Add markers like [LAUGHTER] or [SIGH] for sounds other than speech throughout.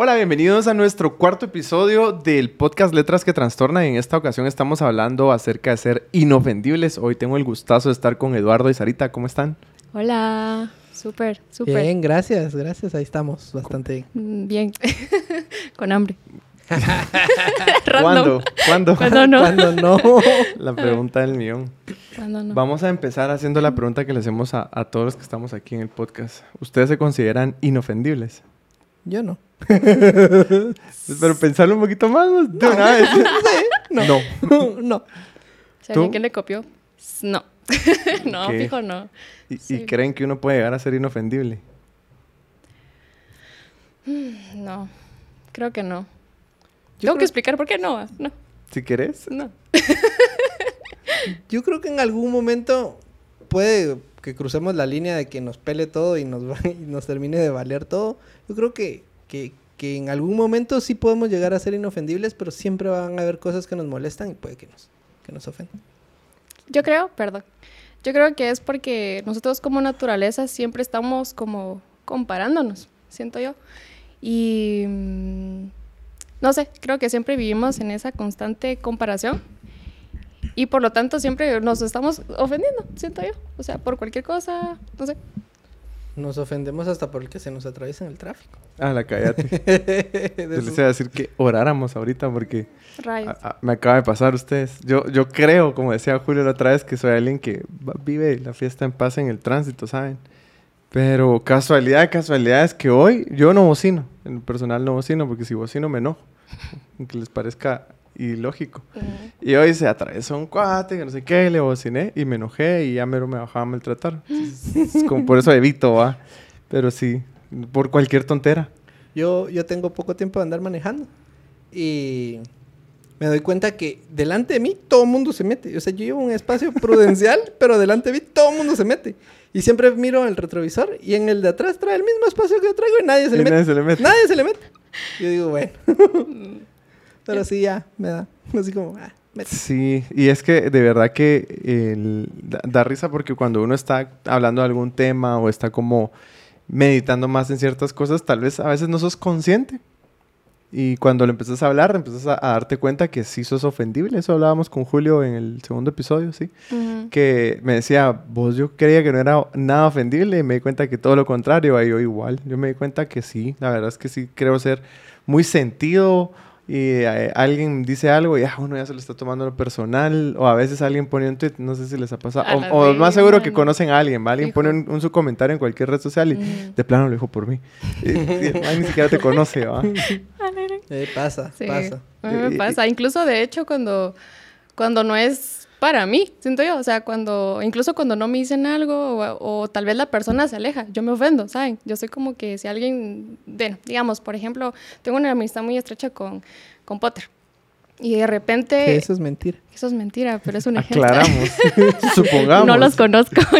Hola, bienvenidos a nuestro cuarto episodio del podcast Letras que Trastornan. En esta ocasión estamos hablando acerca de ser inofendibles. Hoy tengo el gustazo de estar con Eduardo y Sarita. ¿Cómo están? Hola, súper, súper. Bien, gracias, gracias. Ahí estamos, bastante Mm, Bien, [LAUGHS] con hambre. [LAUGHS] ¿Cuándo? ¿Cuándo? ¿Cuándo no? Cuando no. [LAUGHS] La pregunta del millón. ¿Cuándo no? Vamos a empezar haciendo la pregunta que le hacemos a, a todos los que estamos aquí en el podcast. ¿Ustedes se consideran inofendibles? Yo no. [LAUGHS] Pero pensarlo un poquito más de una vez. [LAUGHS] No. No. [LAUGHS] no. Si alguien que le copió, no. no, fijo, no. ¿Y, creen que uno puede llegar a ser inofendible? No, creo que no. Yo Tengo creo- que explicar por qué no. No, Si querés. no. Yo creo que en algún momento puede que crucemos la línea de que nos pele todo y nos, [LAUGHS] y nos termine de valer todo. Yo creo que, que, que en algún momento sí podemos llegar a ser inofendibles, pero siempre van a haber cosas que nos molestan y puede que nos, que nos ofendan. Yo creo, perdón. Yo creo que es porque nosotros como naturaleza siempre estamos como comparándonos, siento yo. Y mm, no sé, creo que siempre vivimos en esa constante comparación. Y por lo tanto siempre nos estamos ofendiendo, siento yo. O sea, por cualquier cosa, no sé. Nos ofendemos hasta por el que se nos atraviesa en el tráfico. Ah, la cállate. De [LAUGHS] Yo les iba a decir que oráramos ahorita porque Rayos. a- a- me acaba de pasar ustedes. Yo, yo creo, como decía Julio la otra vez, que soy alguien que vive la fiesta en paz en el tránsito, ¿saben? Pero casualidad de casualidades que hoy yo no bocino. En lo personal no bocino porque si bocino me enojo. Aunque les parezca ilógico. Ujú. Y hoy se atravesó un cuate, que no sé qué, le bociné y me enojé y ya mero me bajaba a maltratar. Entonces, es como por eso evito, va. Pero sí, por cualquier tontera. Yo, yo tengo poco tiempo de andar manejando y me doy cuenta que delante de mí todo el mundo se mete. O sea, yo llevo un espacio prudencial, [LAUGHS] pero delante de mí todo el mundo se mete. Y siempre miro el retrovisor y en el de atrás trae el mismo espacio que yo traigo y nadie se Y le mete. nadie se le mete. Nadie se le mete. Yo digo, bueno. [LAUGHS] pero sí, ya, me da. [LAUGHS] Así como, ah, mete. Sí, y es que de verdad que el- da, da risa porque cuando uno está hablando de algún tema o está como meditando más en ciertas cosas, tal vez a veces no sos consciente. Y cuando le empiezas a hablar, empiezas a, a darte cuenta que sí sos ofendible. Eso hablábamos con Julio en el segundo episodio, ¿sí? Ujú. Que me decía, vos yo creía que no era nada ofendible y me di cuenta que todo lo contrario, ahí yo igual. Yo me di cuenta que sí, la verdad es que sí creo ser muy sentido y eh, alguien dice algo y ah, uno ya se lo está tomando lo personal o a veces alguien pone un tweet, no sé si les ha pasado, o, o más seguro que conocen a alguien, ¿va? alguien pone un, un su comentario en cualquier red social y Ujú. de plano lo dijo por mí. Y, y el man ni siquiera te conoce, ¿va? [LAUGHS] Eh, pasa, Sí, pasa. a mí me pasa. Incluso, de hecho, cuando, cuando no es para mí, siento yo. O sea, cuando, incluso cuando no me dicen algo o, o tal vez la persona se aleja, yo me ofendo, ¿saben? Yo soy como que si alguien, bueno, digamos, por ejemplo, tengo una amistad muy estrecha con, con Potter. Y de repente, Que eso es mentira. eso es mentira, pero es un ejemplo. Aclaramos, [LAUGHS] [LAUGHS] supongamos. No los conozco. [LAUGHS]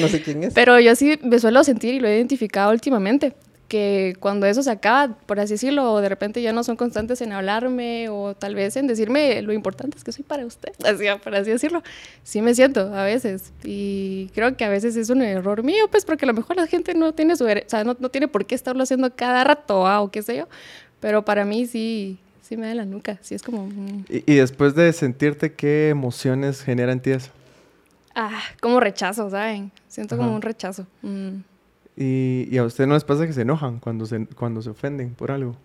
No sé quién es. Pero yo sí me suelo sentir y lo he identificado últimamente, que cuando eso se acaba, por así decirlo, o de repente ya no son constantes en hablarme o tal vez en decirme lo importante es que soy para usted, [LAUGHS] así, por así decirlo, sí me siento a veces y creo que a veces es un error mío, pues porque a lo mejor la gente no tiene su, o sea, no, no tiene por qué estarlo haciendo cada rato ah, o qué sé yo, pero para mí sí, sí me da la nuca, sí es como, mm, Y, y después de sentirte, ¿qué emociones genera en ti eso? ah, como rechazo, ¿saben? Siento como Ajá. un rechazo. mm. Y, y a ustedes no les pasa que se enojan cuando se, cuando se ofenden por algo.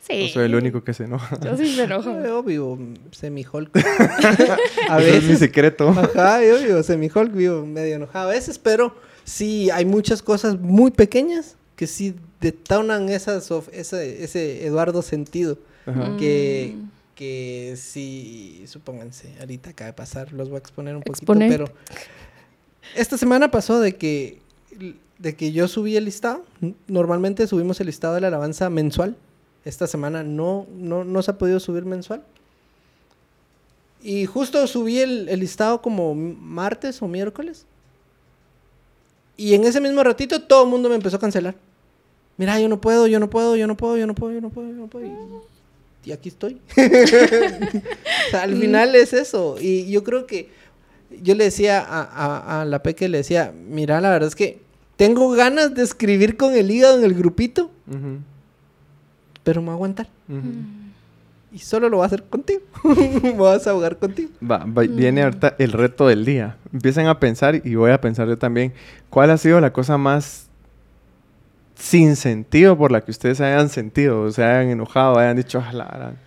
Sí. O soy el único que se enoja. Yo sí me enojo. [LAUGHS] Eh, obvio, semi-Hulk. [LAUGHS] a Ese es mi veces. secreto. Ajá, yo vivo semi-Hulk, vivo medio enojado a veces, pero sí hay muchas cosas muy pequeñas que sí detonan esas, of- ese, ese Eduardo sentido. Ajá. Que, Mm. que sí, supónganse, ahorita acaba de pasar, los voy a exponer un poquito, Exponer. pero esta semana pasó de que, de que yo subí el listado. Normalmente subimos el listado de la alabanza mensual. Esta semana no, no, no se ha podido subir mensual. Y justo subí el, el listado como martes o miércoles. Y en ese mismo ratito todo el mundo me empezó a cancelar. Mira, yo no puedo, yo no puedo, yo no puedo, yo no puedo, yo no puedo, yo no puedo. Y, y aquí estoy. [LAUGHS] O sea, al final es eso. Y yo creo que yo le decía a, a, a la Peque, le decía, mira, la verdad es que tengo ganas de escribir con el hígado en el grupito, pero me voy a aguantar. Ujú. Y solo lo voy a hacer contigo. [LAUGHS] me vas a ahogar contigo. Va- va- Viene ahorita el reto del día. Empiecen a pensar y voy a pensar yo también. ¿Cuál ha sido la cosa más sin sentido por la que ustedes se hayan sentido? O se hayan enojado, hayan dicho, "Ah, la gran-".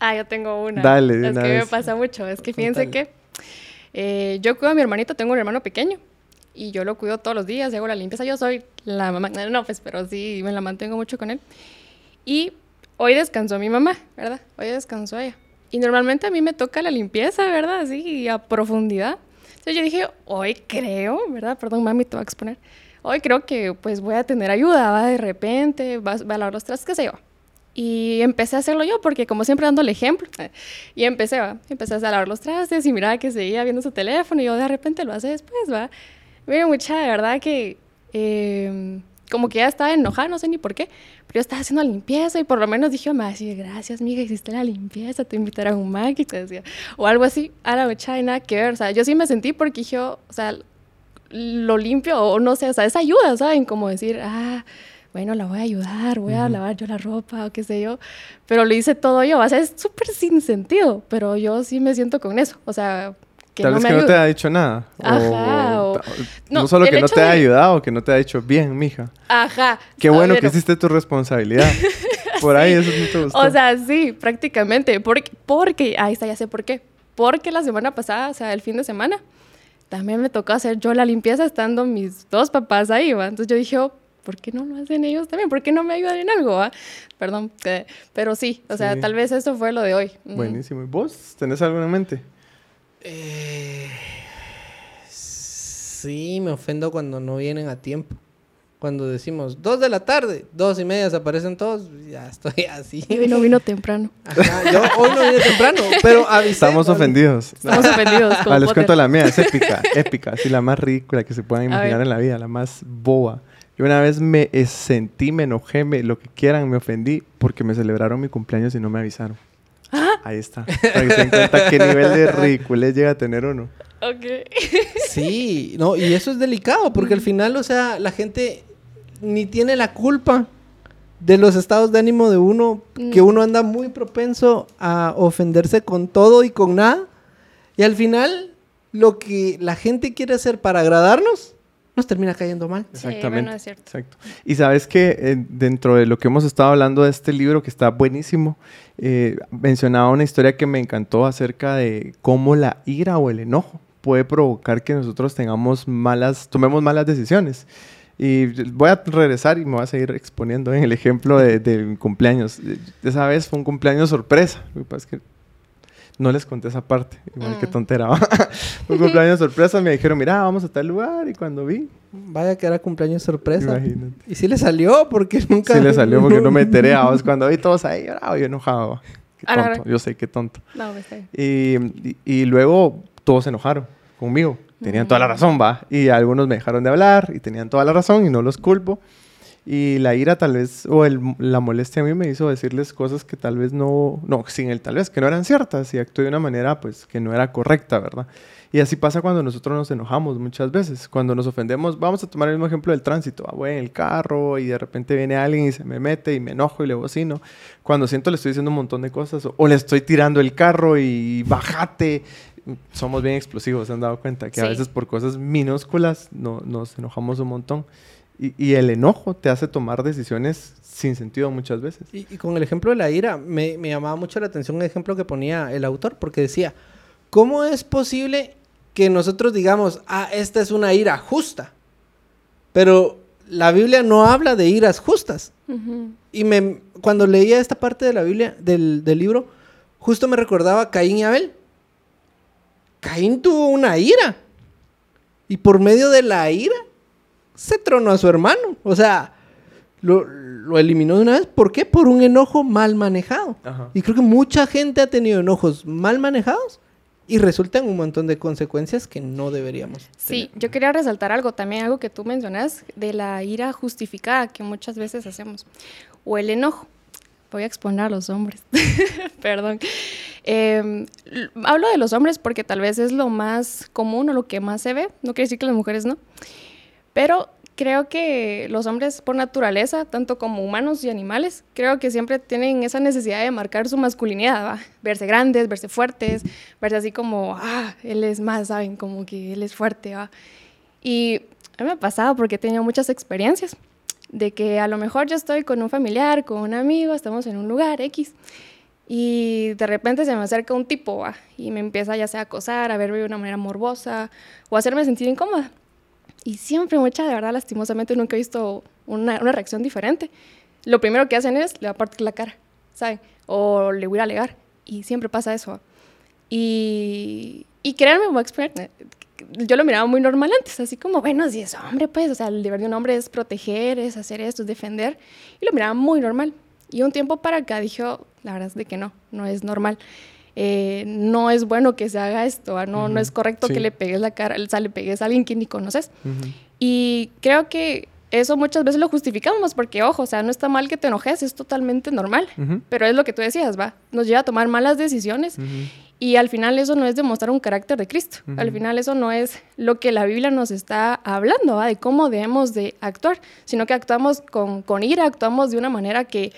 Ah, yo tengo una. Dale, Es una que me pasa mucho. Es que fíjense que eh, yo cuido a mi hermanito, tengo un hermano pequeño. Y yo lo cuido todos los días, hago la limpieza. Yo soy la mamá. [LAUGHS] No, pues, pero sí, me la mantengo mucho con él. Y hoy descansó mi mamá, ¿verdad? Hoy descansó ella. Y normalmente a mí me toca la limpieza, ¿verdad? Así, a profundidad. Entonces yo dije, hoy creo, ¿verdad? Perdón, mami, te voy a exponer. Hoy creo que pues voy a tener ayuda, va de repente, va, va a lavar los trastes, qué sé yo. Y empecé a hacerlo yo, porque como siempre dando el ejemplo. [LAUGHS] Y empecé, va. Empecé a lavar los trastes y miraba que seguía viendo su teléfono y yo de repente lo hace después, va. Mira, mucha, de verdad que eh, como que ya estaba enojada, no sé ni por qué, pero yo estaba haciendo la limpieza y por lo menos dije, me va a decir, gracias, mija, hiciste la limpieza, te invitarán a un Mac y te decía, o algo así, a la mucha, nada que ver, o sea, yo sí me sentí porque yo, o sea, lo limpio o no sé, o sea, esa ayuda, ¿saben? Como decir, ah, bueno, la voy a ayudar, voy a lavar yo la ropa o qué sé yo, pero lo hice todo yo, o sea, es súper sin sentido, pero yo sí me siento con eso, o sea, que Tal no vez me que no te ha dicho nada. Ajá, o- no, no, solo que no te ha de- ayudado, que no te ha dicho bien, mija. Ajá. Qué bueno que pero- hiciste tu responsabilidad. [LAUGHS] Por ahí eso no te gustó. O sea, sí, prácticamente. Porque, porque, ahí está, ya sé por qué. Porque la semana pasada, o sea, el fin de semana, también me tocó hacer yo la limpieza estando mis dos papás ahí, ¿va? Entonces yo dije, oh, ¿por qué no lo hacen ellos también? ¿Por qué no me ayudan en algo, va? Perdón, pero sí, o sea, Sí. tal vez eso fue lo de hoy. Buenísimo. ¿Y vos tenés algo en mente? Eh, sí, me ofendo cuando no vienen a tiempo. Cuando decimos dos de la tarde, dos y media se aparecen todos, ya estoy [LAUGHS] así. Y hoy no vino temprano. Ajá, yo hoy no vine temprano, pero avisé. Estamos ofendidos. Estamos ofendidos. [LAUGHS] Ah, les cuento la mía, es épica, [LAUGHS] épica, así la más ridícula que se puedan imaginar en la vida, la más boba. Yo una vez me eh, sentí, me enojé, me, lo que quieran, me ofendí porque me celebraron mi cumpleaños y no me avisaron. Ah. Ahí está. Para que se den cuenta qué nivel de ridiculez llega a tener uno. Ok. Sí, no, y eso es delicado, porque al final, o sea, la gente ni tiene la culpa de los estados de ánimo de uno, que Mm. uno anda muy propenso a ofenderse con todo y con nada. Y al final, lo que la gente quiere hacer para agradarnos, nos termina cayendo mal. Sí, Exactamente. bueno, es cierto. Exacto. Y sabes que eh, dentro de lo que hemos estado hablando de este libro, que está buenísimo, eh, mencionaba una historia que me encantó acerca de cómo la ira o el enojo puede provocar que nosotros tengamos malas, tomemos malas decisiones. Y voy a regresar y me voy a seguir exponiendo en el ejemplo de, de mi cumpleaños. Esa vez fue un cumpleaños sorpresa. Lo que pasa es que no les conté esa parte. Igual que Mm. tontera. ¿va? [LAUGHS] un cumpleaños sorpresa. Me dijeron, mira, vamos a tal lugar. Y cuando vi, Vaya que era cumpleaños sorpresa. imagínate. Y sí le salió, porque nunca... Sí le salió porque no me [LAUGHS] enteré vos cuando vi todos ahí, bravo, yo enojado. Qué tonto, yo sé qué tonto. No, me está bien. Y, y- y luego todos se enojaron conmigo. Tenían toda la razón, va. Y algunos me dejaron de hablar y tenían toda la razón y no los culpo. Y la ira tal vez, o el- la molestia a mí me hizo decirles cosas que tal vez no, no, sin el tal vez, que no eran ciertas y actué de una manera pues que no era correcta, ¿verdad? Y así pasa cuando nosotros nos enojamos muchas veces. Cuando nos ofendemos, vamos a tomar el mismo ejemplo del tránsito. Ah, voy en el carro y de repente viene alguien y se me mete y me enojo y le bocino. Cuando siento le estoy diciendo un montón de cosas o, o le estoy tirando el carro y bájate. Somos bien explosivos, se han dado cuenta que a Sí. veces por cosas minúsculas no, nos enojamos un montón. Y, y el enojo te hace tomar decisiones sin sentido muchas veces. Y, y con el ejemplo de la ira, me, me llamaba mucho la atención el ejemplo que ponía el autor, porque decía, ¿cómo es posible que nosotros digamos, ah, esta es una ira justa? Pero la Biblia no habla de iras justas. Y me, cuando leía esta parte de la Biblia, del, del libro, justo me recordaba a Caín y Abel. Caín tuvo una ira. Y por medio de la ira, se tronó a su hermano. O sea, lo, lo eliminó de una vez. ¿Por qué? Por un enojo mal manejado. Ajá. Y creo que mucha gente ha tenido enojos mal manejados y resultan un montón de consecuencias que no deberíamos. Sí, yo quería resaltar algo también, algo que tú mencionas, de la ira justificada que muchas veces hacemos, o el enojo. Voy a exponer a los hombres, [LAUGHS] perdón. Eh, hablo de los hombres porque tal vez es lo más común o lo que más se ve, no quiere decir que las mujeres no, pero creo que los hombres por naturaleza, tanto como humanos y animales, creo que siempre tienen esa necesidad de marcar su masculinidad, verse grandes, verse fuertes, verse así como, ah, él es más, ¿saben? Como que él es fuerte. ¿va? Y me ha pasado porque he tenido muchas experiencias de que a lo mejor yo estoy con un familiar, con un amigo, estamos en un lugar X. Y de repente se me acerca un tipo ¿va? y me empieza ya sea a acosar, a verme de una manera morbosa o a hacerme sentir incómoda. Y siempre, mucha, de verdad, lastimosamente nunca he visto una, una reacción diferente. Lo primero que hacen es, le va a partir la cara, ¿saben? O le voy a alegar. Y siempre pasa eso. Y, y créanme, yo lo miraba muy normal antes, así como, bueno, si es hombre, pues, o sea, el deber de un hombre es proteger, es hacer esto, es defender. Y lo miraba muy normal. Y un tiempo para acá dijo, la verdad es de que no, no es normal. Eh, no es bueno que se haga esto, no, no es correcto que le pegues la cara, o sea, le pegues a alguien que ni conoces. Y creo que eso muchas veces lo justificamos porque, ojo, o sea, no está mal que te enojes, es totalmente normal, pero es lo que tú decías, va, nos lleva a tomar malas decisiones y al final eso no es demostrar un carácter de Cristo, al final eso no es lo que la Biblia nos está hablando, ¿va? de cómo debemos de actuar, sino que actuamos con, con ira, actuamos de una manera que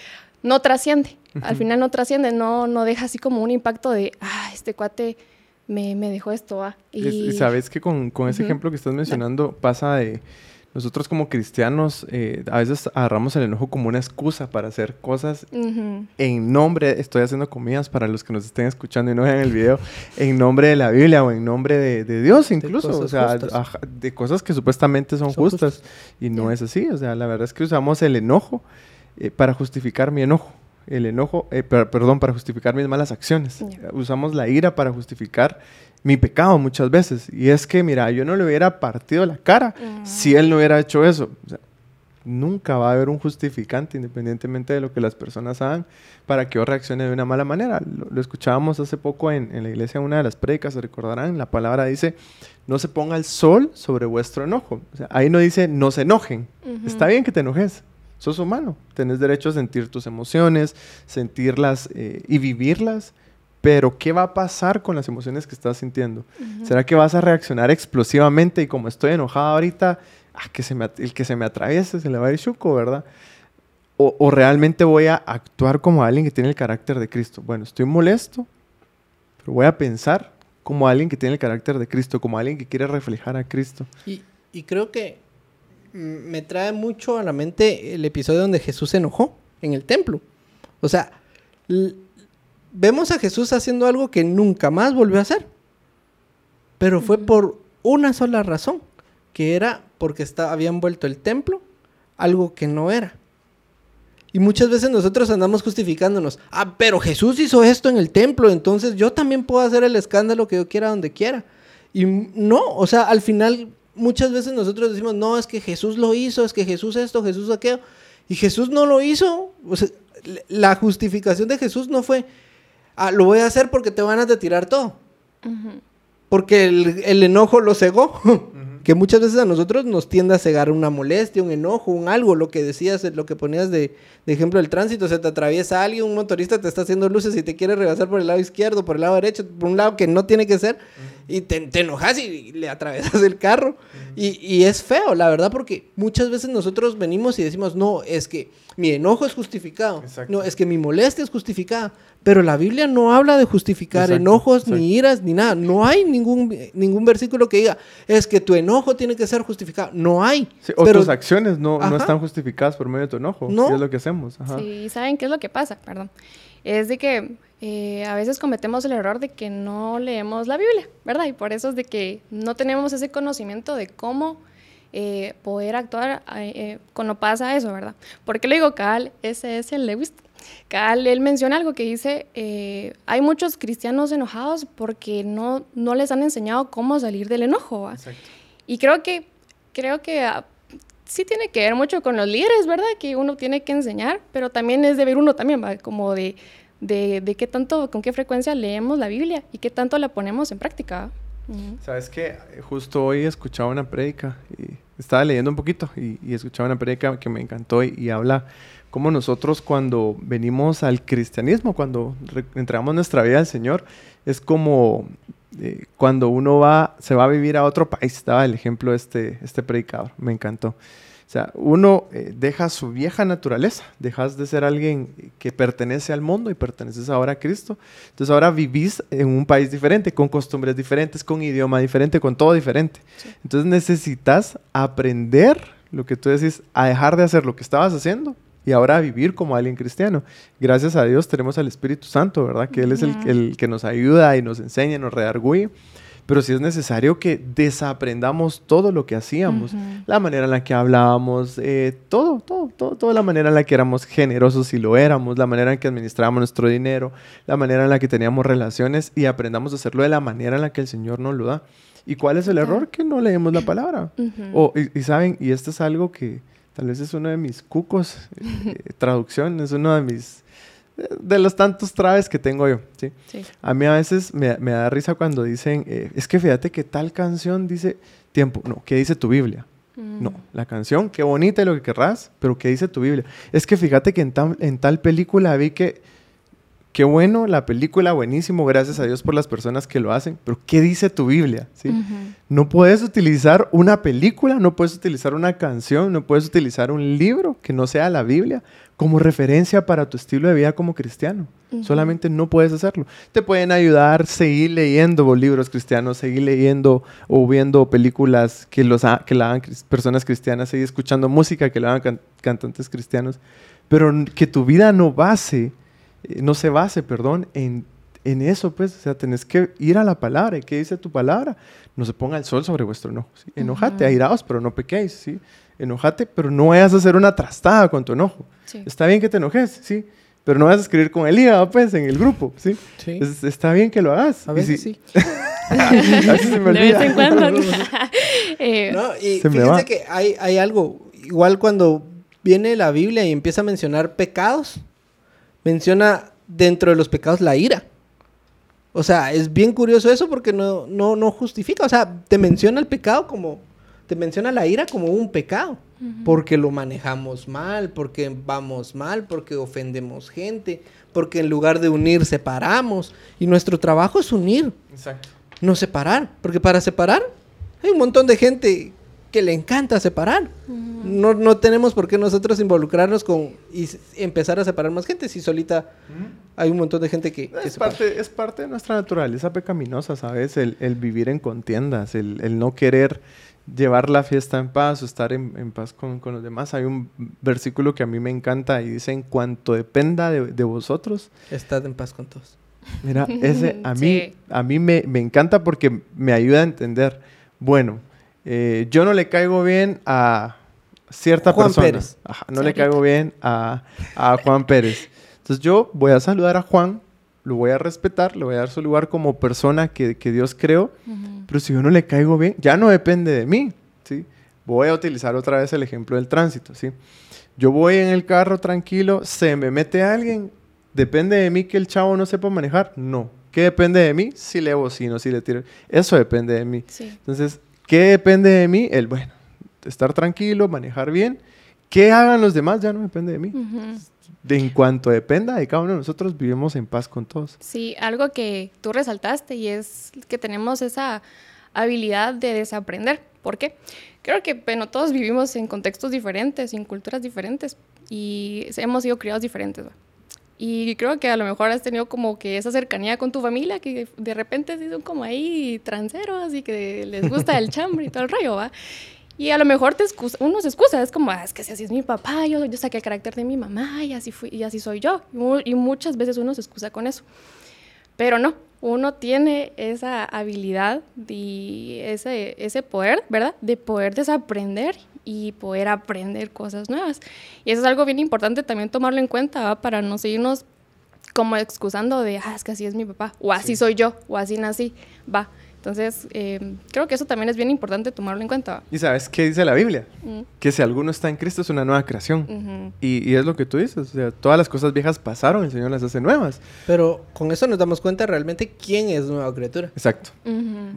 no trasciende. Al final no trasciende, no, no deja así como un impacto de, ah, este cuate me, me dejó esto. Ah. Y... sabes que con, con ese ejemplo que estás mencionando pasa de nosotros como cristianos eh, a veces agarramos el enojo como una excusa para hacer cosas en nombre, estoy haciendo comidas para los que nos estén escuchando y no vean el video, en nombre de la Biblia o en nombre de, de Dios incluso, o sea, de cosas que supuestamente son, justas, y no es así, o sea, la verdad es que usamos el enojo eh, para justificar mi enojo. El enojo, eh, perdón, para justificar mis malas acciones. Usamos la ira para justificar mi pecado muchas veces. Y es que, mira, yo no le hubiera partido la cara si él no hubiera hecho eso. nunca va a haber un justificante, independientemente de lo que las personas hagan, para que yo reaccione de una mala manera. Lo, escuchábamos hace poco en, en, la iglesia, una de las predicas, se recordarán, la palabra dice, no se ponga el sol sobre vuestro enojo. ahí no dice, no se enojen. Está bien que te enojes, sos humano, tenés derecho a sentir tus emociones, sentirlas eh, y vivirlas, pero ¿qué va a pasar con las emociones que estás sintiendo? ¿Será que vas a reaccionar explosivamente y como estoy enojada ahorita, ah, que se me, el que se me atraviese se le va a ir chuco, ¿verdad? O, o, realmente voy a actuar como alguien que tiene el carácter de Cristo. Bueno, estoy molesto, pero voy a pensar como alguien que tiene el carácter de Cristo, como alguien que quiere reflejar a Cristo. Y, y creo que me trae mucho a la mente el episodio donde Jesús se enojó en el templo. O sea, vemos a Jesús haciendo algo que nunca más volvió a hacer. Pero fue por una sola razón, que era porque está, habían vuelto el templo algo que no era. Y muchas veces nosotros andamos justificándonos. Ah, pero Jesús hizo esto en el templo, entonces yo también puedo hacer el escándalo que yo quiera donde quiera. Y no, o sea, al final muchas veces nosotros decimos, no, es que Jesús lo hizo, es que Jesús esto, Jesús aquello. Y Jesús no lo hizo. la justificación de Jesús no fue, ah, lo voy a hacer porque te van a tirar todo. Porque el, enojo lo cegó. que muchas veces a nosotros nos tiende a cegar una molestia, un enojo, un algo, lo que decías, lo que ponías de, ejemplo del tránsito, se te atraviesa alguien, un motorista te está haciendo luces y te quiere rebasar por el lado izquierdo, por el lado derecho, por un lado que no tiene que ser, y te, enojas y, le atravesas el carro. y, y, es feo, la verdad, porque muchas veces nosotros venimos y decimos, no, es que mi enojo es justificado, no, es que mi molestia es justificada, pero la Biblia no habla de justificar enojos, ni iras, ni nada. No hay ningún, ningún versículo que diga, es que tu enojo tiene que ser justificado. No hay. o tus acciones no, no, están justificadas por medio de tu enojo. No. es lo que hacemos. Sí, ¿saben qué es lo que pasa? Perdón. Es de que eh, a veces cometemos el error de que no leemos la Biblia, ¿verdad? Y por eso es de que no tenemos ese conocimiento de cómo eh, poder actuar eh, cuando pasa eso, ¿verdad? ¿Por qué le digo Cal? Ese es el Lewis Cal, él menciona algo que dice, hay muchos cristianos enojados porque no, no les han enseñado cómo salir del enojo. Y creo que, creo que ah, sí tiene que ver mucho con los líderes, ¿verdad? Que uno tiene que enseñar, pero también es deber uno también, como de, de, de, qué tanto, con qué frecuencia leemos la Biblia y qué tanto la ponemos en práctica. Sabes que justo hoy escuchaba una prédica y estaba leyendo un poquito y, y escuchaba una prédica que me encantó y, y habla como nosotros cuando venimos al cristianismo, cuando entregamos nuestra vida al Señor, es como eh, cuando uno va, se va a vivir a otro país, estaba el ejemplo de este, este predicador, me encantó. O sea, uno eh, deja su vieja naturaleza, dejas de ser alguien que pertenece al mundo y perteneces ahora a Cristo. Entonces ahora vivís en un país diferente, con costumbres diferentes, con idioma diferente, con todo diferente. Entonces necesitas aprender lo que tú decís, a dejar de hacer lo que estabas haciendo y ahora a vivir como alguien cristiano. Gracias a Dios tenemos al Espíritu Santo, ¿verdad? Que Él es el, el que nos ayuda y nos enseña, nos redarguye pero sí es necesario que desaprendamos todo lo que hacíamos, la manera en la que hablábamos, eh, todo, todo, todo, toda la manera en la que éramos generosos si lo éramos, la manera en que administrábamos nuestro dinero, la manera en la que teníamos relaciones y aprendamos a hacerlo de la manera en la que el Señor nos lo da. ¿Y cuál es el error? Que no leemos la palabra. o, y, saben, y esto es algo que tal vez es uno de mis cucos, eh, [LAUGHS] traducción, es uno de mis de los tantos traves que tengo yo, ¿sí? A mí a veces me, da risa cuando dicen, eh, es que fíjate que tal canción dice tiempo, no, ¿qué dice tu Biblia? Mm. No, la canción, qué bonita y lo que querrás, pero ¿qué dice tu Biblia? Es que fíjate que en, en tal película vi que, qué bueno, la película, buenísimo, gracias a Dios por las personas que lo hacen, pero ¿qué dice tu Biblia? ¿Sí? No puedes utilizar una película, no puedes utilizar una canción, no puedes utilizar un libro que no sea la Biblia como referencia para tu estilo de vida como cristiano. Solamente no puedes hacerlo. Te pueden ayudar a seguir leyendo libros cristianos, seguir leyendo o viendo películas que, los que la hagan personas cristianas, seguir escuchando música que la hagan cantantes cristianos, pero que tu vida no base, no se base, perdón, en, en eso, pues, o sea, tenés que ir a la palabra. ¿Y qué dice tu palabra? No se ponga el sol sobre vuestro enojo. Enojate, airaos, pero no pequéis, ¿sí? Enojate, pero no vayas a hacer una trastada con tu enojo. Está bien que te enojes, sí, pero no vas a escribir con el hígado, pues, en el grupo, ¿sí? está bien que lo hagas. A veces sí. [LAUGHS] se me. De vez en cuando. [LAUGHS] [LAUGHS] Eh, no, y fíjense que hay, hay algo, igual cuando viene la Biblia y empieza a mencionar pecados, menciona dentro de los pecados la ira. O sea, es bien curioso eso porque no, no, no justifica. O sea, te menciona el pecado como te menciona la ira como un pecado, porque lo manejamos mal, porque vamos mal, porque ofendemos gente, porque en lugar de unir separamos. Y nuestro trabajo es unir, Exacto. no separar, porque para separar hay un montón de gente que le encanta separar. no, no, tenemos por qué nosotros involucrarnos con y empezar a separar más gente si solita hay un montón de gente que... es, parte, es parte de nuestra naturaleza pecaminosa, ¿sabes? El, el vivir en contiendas, el, el no querer llevar la fiesta en paz o estar en, paz con, los demás. Hay un versículo que a mí me encanta y dice, en cuanto dependa de, vosotros. Estad en paz con todos. Mira, ese a [LAUGHS] mí, a mí me, encanta porque me ayuda a entender, bueno, eh, yo no le caigo bien a cierta Juan persona. Pérez. no le caigo bien a, a Juan Pérez. Entonces yo voy a saludar a Juan lo voy a respetar, le voy a dar su lugar como persona que, Dios creó, pero si yo no le caigo bien, ya no depende de mí, ¿sí? Voy a utilizar otra vez el ejemplo del tránsito, ¿sí? Yo voy en el carro tranquilo, se me mete alguien, ¿depende de mí que el chavo no sepa manejar? No. ¿Qué depende de mí? Si le bocino, si le tiro. Eso depende de mí. Entonces, ¿qué depende de mí? El, bueno, estar tranquilo, manejar bien. ¿Qué hagan los demás? Ya no depende de mí de en cuanto dependa de cada uno de nosotros, vivimos en paz con todos. Sí, algo que tú resaltaste y es que tenemos esa habilidad de desaprender. ¿Por qué? Creo que bueno, todos vivimos en contextos diferentes, en culturas diferentes y hemos sido criados diferentes. Y creo que a lo mejor has tenido como que esa cercanía con tu familia, que de repente son como ahí tranceros y que les gusta el chambre y todo el rollo, ¿va? Y a lo mejor te excusa, uno se excusa, es como, ah, es que si así es mi papá, yo, yo saqué el carácter de mi mamá y así, fui, y así soy yo. Y, muchas veces uno se excusa con eso. Pero no, uno tiene esa habilidad y ese, ese poder, ¿verdad? De poder desaprender y poder aprender cosas nuevas. Y eso es algo bien importante también tomarlo en cuenta para no seguirnos como excusando de, ah, es que así es mi papá, o así soy yo, o así nací, va Entonces, eh, creo que eso también es bien importante tomarlo en cuenta. ¿Y sabes qué dice la Biblia? Mm, Que si alguno está en Cristo es una nueva creación. Y, y es lo que tú dices, o sea, todas las cosas viejas pasaron, el Señor las hace nuevas. Pero con eso nos damos cuenta realmente quién es nueva criatura. Exacto,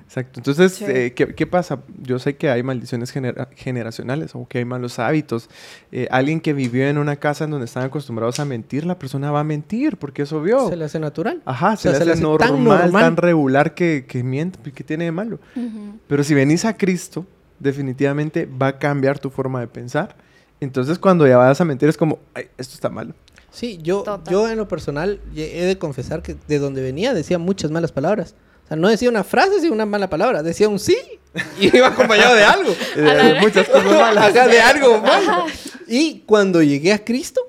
exacto. Entonces, Sí. eh, ¿qué, qué pasa? Yo sé que hay maldiciones genera- generacionales o que hay malos hábitos. Eh, alguien que vivió en una casa en donde están acostumbrados a mentir, la persona va a mentir porque eso vio. Se le hace natural. Ajá, O se, sea, le se le hace normal, tan tan, normal. regular que, que miente. ¿Qué tiene de malo? Ujú. Pero si venís a Cristo, definitivamente va a cambiar tu forma de pensar. Entonces, cuando ya vas a mentir, es como, ay, esto está malo. Sí, yo, Total. yo en lo personal he de confesar que de donde venía decía muchas malas palabras. O sea, no decía una frase, sino una mala palabra. Decía un sí y iba acompañado de algo. [LAUGHS] Hay muchas cosas malas. Ajá, de algo malo. Y cuando llegué a Cristo,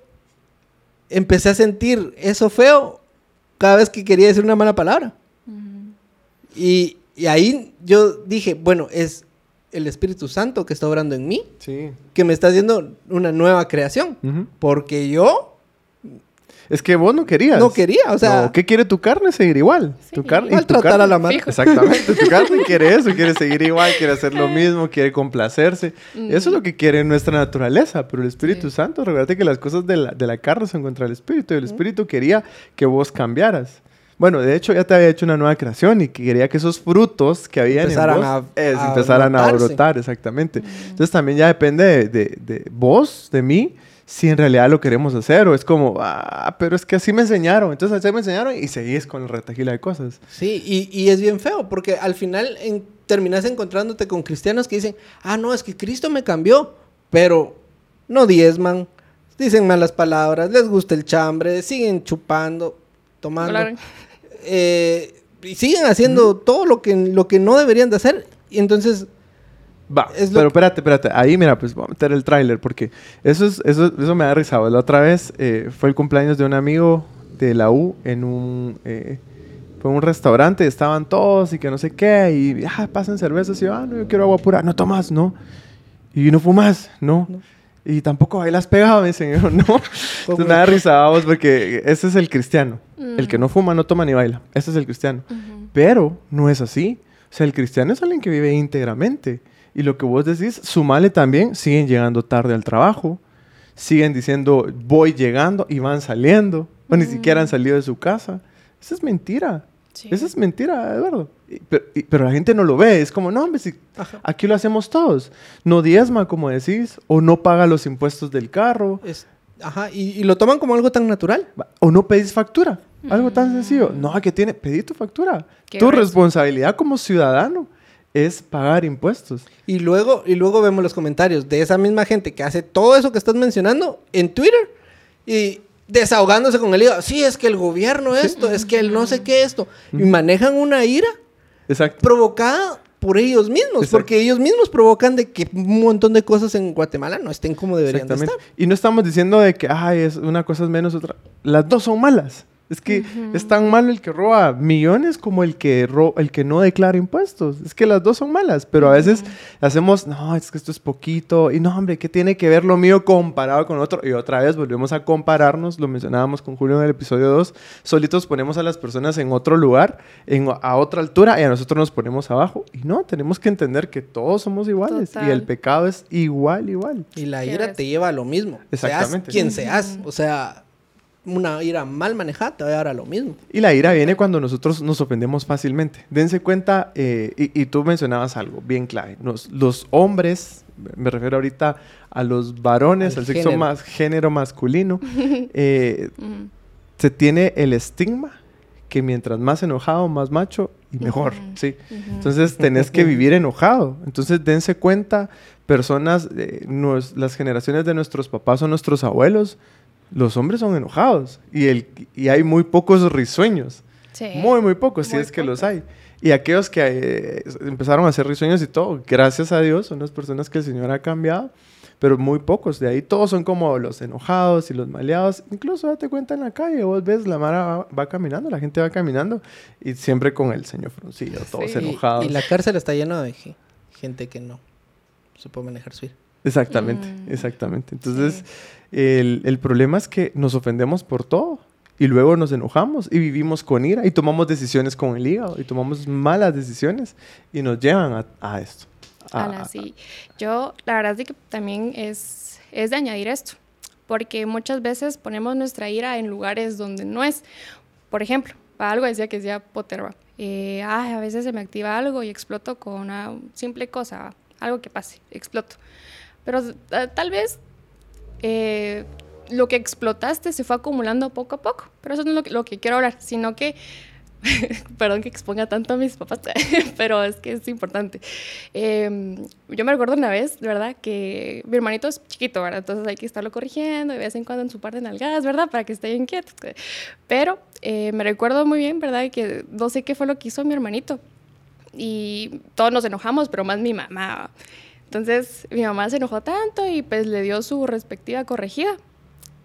empecé a sentir eso feo cada vez que quería decir una mala palabra. Ujú. Y, y ahí yo dije, bueno, es el Espíritu Santo que está obrando en mí, Sí. que me está haciendo una nueva creación. Porque yo Es que vos no querías. no quería, o sea, No, ¿Qué quiere tu carne? Seguir igual. Sí, tu carne, igual y tu tratar carne- a la madre. Fijo. [LAUGHS] Exactamente. Tu carne quiere eso, quiere seguir igual, quiere hacer lo [LAUGHS] mismo, quiere complacerse. Eso es lo que quiere nuestra naturaleza. Pero el Espíritu Sí. Santo, recuerda que las cosas de la, de la carne son contra el Espíritu. Y el Espíritu quería que vos cambiaras. Bueno, de hecho, ya te había hecho una nueva creación y que quería que esos frutos que habían Empezaran en vos a- es, a empezaran a brotar, exactamente. Entonces también ya depende de, de- de vos, de mí, si en realidad lo queremos hacer o es como, ah, pero es que así me enseñaron. Entonces así me enseñaron y seguís con el retajila de cosas. sí, y, y es bien feo, porque al final en- terminas encontrándote con cristianos que dicen, ah, no, es que Cristo me cambió, pero no diezman, dicen malas palabras, les gusta el chambre, siguen chupando, tomando. Claro. Eh, y siguen haciendo todo lo que, lo que no deberían de hacer. Y entonces, Va, Es pero espérate, espérate. Ahí, mira, pues voy a meter el tráiler porque eso, es, eso, eso me da risa. La otra vez eh, fue el cumpleaños de un amigo de la U en un, eh, fue un restaurante. Estaban todos y que no sé qué. Y, ah, pasan cervezas. Y yo, ah, no, yo quiero agua pura. No tomas, no. Y no fumas, no. No. Y tampoco bailas pegado, me dicen. Yo, [LAUGHS] no. Entonces me da risa, vamos, porque ese es el cristiano. El que no fuma, no toma ni baila. Ese es el cristiano. Pero no es así. O sea, el cristiano es alguien que vive íntegramente. Y lo que vos decís, sumale también, siguen llegando tarde al trabajo, siguen diciendo voy llegando y van saliendo, o ni Mm. siquiera han salido de su casa. Esa es mentira. Sí. Esa es mentira, Eduardo. Pero, y- pero la gente no lo ve. Es como, no, hombre, si aquí lo hacemos todos. No diezma, como decís, o no paga los impuestos del carro, es, ajá, y, y lo toman como algo tan natural. O no pedís factura. Algo tan Mm. sencillo. No, que tiene, pedí tu factura. Tu responsabilidad como ciudadano es pagar impuestos. Y luego, y luego vemos los comentarios de esa misma gente que hace todo eso que estás mencionando en Twitter y desahogándose con el hígado. Sí, es que el gobierno esto, es que el no sé qué esto. Y manejan una ira Exacto. provocada por ellos mismos, Exacto. porque ellos mismos provocan de que un montón de cosas en Guatemala no estén como deberían de estar. Y no estamos diciendo de que, ay, es una cosa es menos otra. Las dos son malas. Es que es tan malo el que roba millones como el que, ro- el que no declara impuestos. Es que las dos son malas, pero a veces hacemos, no, es que esto es poquito. Y no, hombre, ¿qué tiene que ver lo mío comparado con otro? Y otra vez volvemos a compararnos, lo mencionábamos con Julio en el episodio 2. Solitos ponemos a las personas en otro lugar, en, a otra altura, y a nosotros nos ponemos abajo. Y no, tenemos que entender que todos somos iguales. Y el pecado es igual, igual. Y la ira te lleva a lo mismo. Seas Exactamente. quien seas. O sea, una ira mal manejada te va a a lo mismo. Y la ira viene cuando nosotros nos ofendemos fácilmente. Dense cuenta, eh, y, y tú mencionabas algo bien clave. Nos- los hombres, me refiero ahorita a los varones, Al al, sexo género. más género masculino, [LAUGHS] eh, se tiene el estigma que mientras más enojado, más macho y mejor. ¿sí? Entonces tenés que [LAUGHS] vivir enojado. Entonces dense cuenta, personas, eh, nos- las generaciones de nuestros papás o nuestros abuelos, los hombres son enojados y, el, y hay muy pocos risueños. Sí. Muy, muy pocos, si Muy es que los hay. Y aquellos que eh, empezaron a hacer risueños y todo, gracias a Dios, son las personas que el Señor ha cambiado, pero muy pocos. De ahí todos son como los enojados y los maleados. Incluso date cuenta en la calle, vos ves, la Mara va, va caminando, la gente va caminando y siempre con el señor fruncido, todos Sí. Y- enojados. Y, la cárcel está llena de ge- gente que no se puede manejar su ira. Exactamente, Mm. exactamente. Entonces, el, el problema es que nos ofendemos por todo. y luego nos enojamos y vivimos con ira y tomamos decisiones con el hígado y tomamos malas decisiones y nos llevan a, a esto. a- Ala, sí. Yo, la verdad es que también es, es de añadir esto, porque muchas veces ponemos nuestra ira en lugares donde no es. Por ejemplo, para algo decía que decía Potter, ¿va? Eh, ay, a veces se me activa algo y exploto con una simple cosa, algo que pase, exploto. Pero eh, tal vez eh, lo que explotaste se fue acumulando poco a poco, pero eso no es lo que, lo que quiero hablar, sino que [LAUGHS] Perdón que exponga tanto a mis papás, [LAUGHS] pero es que es importante. Eh, yo me recuerdo una vez, ¿verdad? Que mi hermanito es chiquito, ¿verdad? Entonces hay que estarlo corrigiendo de vez en cuando en su parte de nalgadas, ¿verdad? Para que esté inquieto. Pero eh, me recuerdo muy bien, ¿verdad? Que no sé qué fue lo que hizo mi hermanito. Y todos nos enojamos, pero más mi mamá. Entonces mi mamá se enojó tanto y pues le dio su respectiva corregida.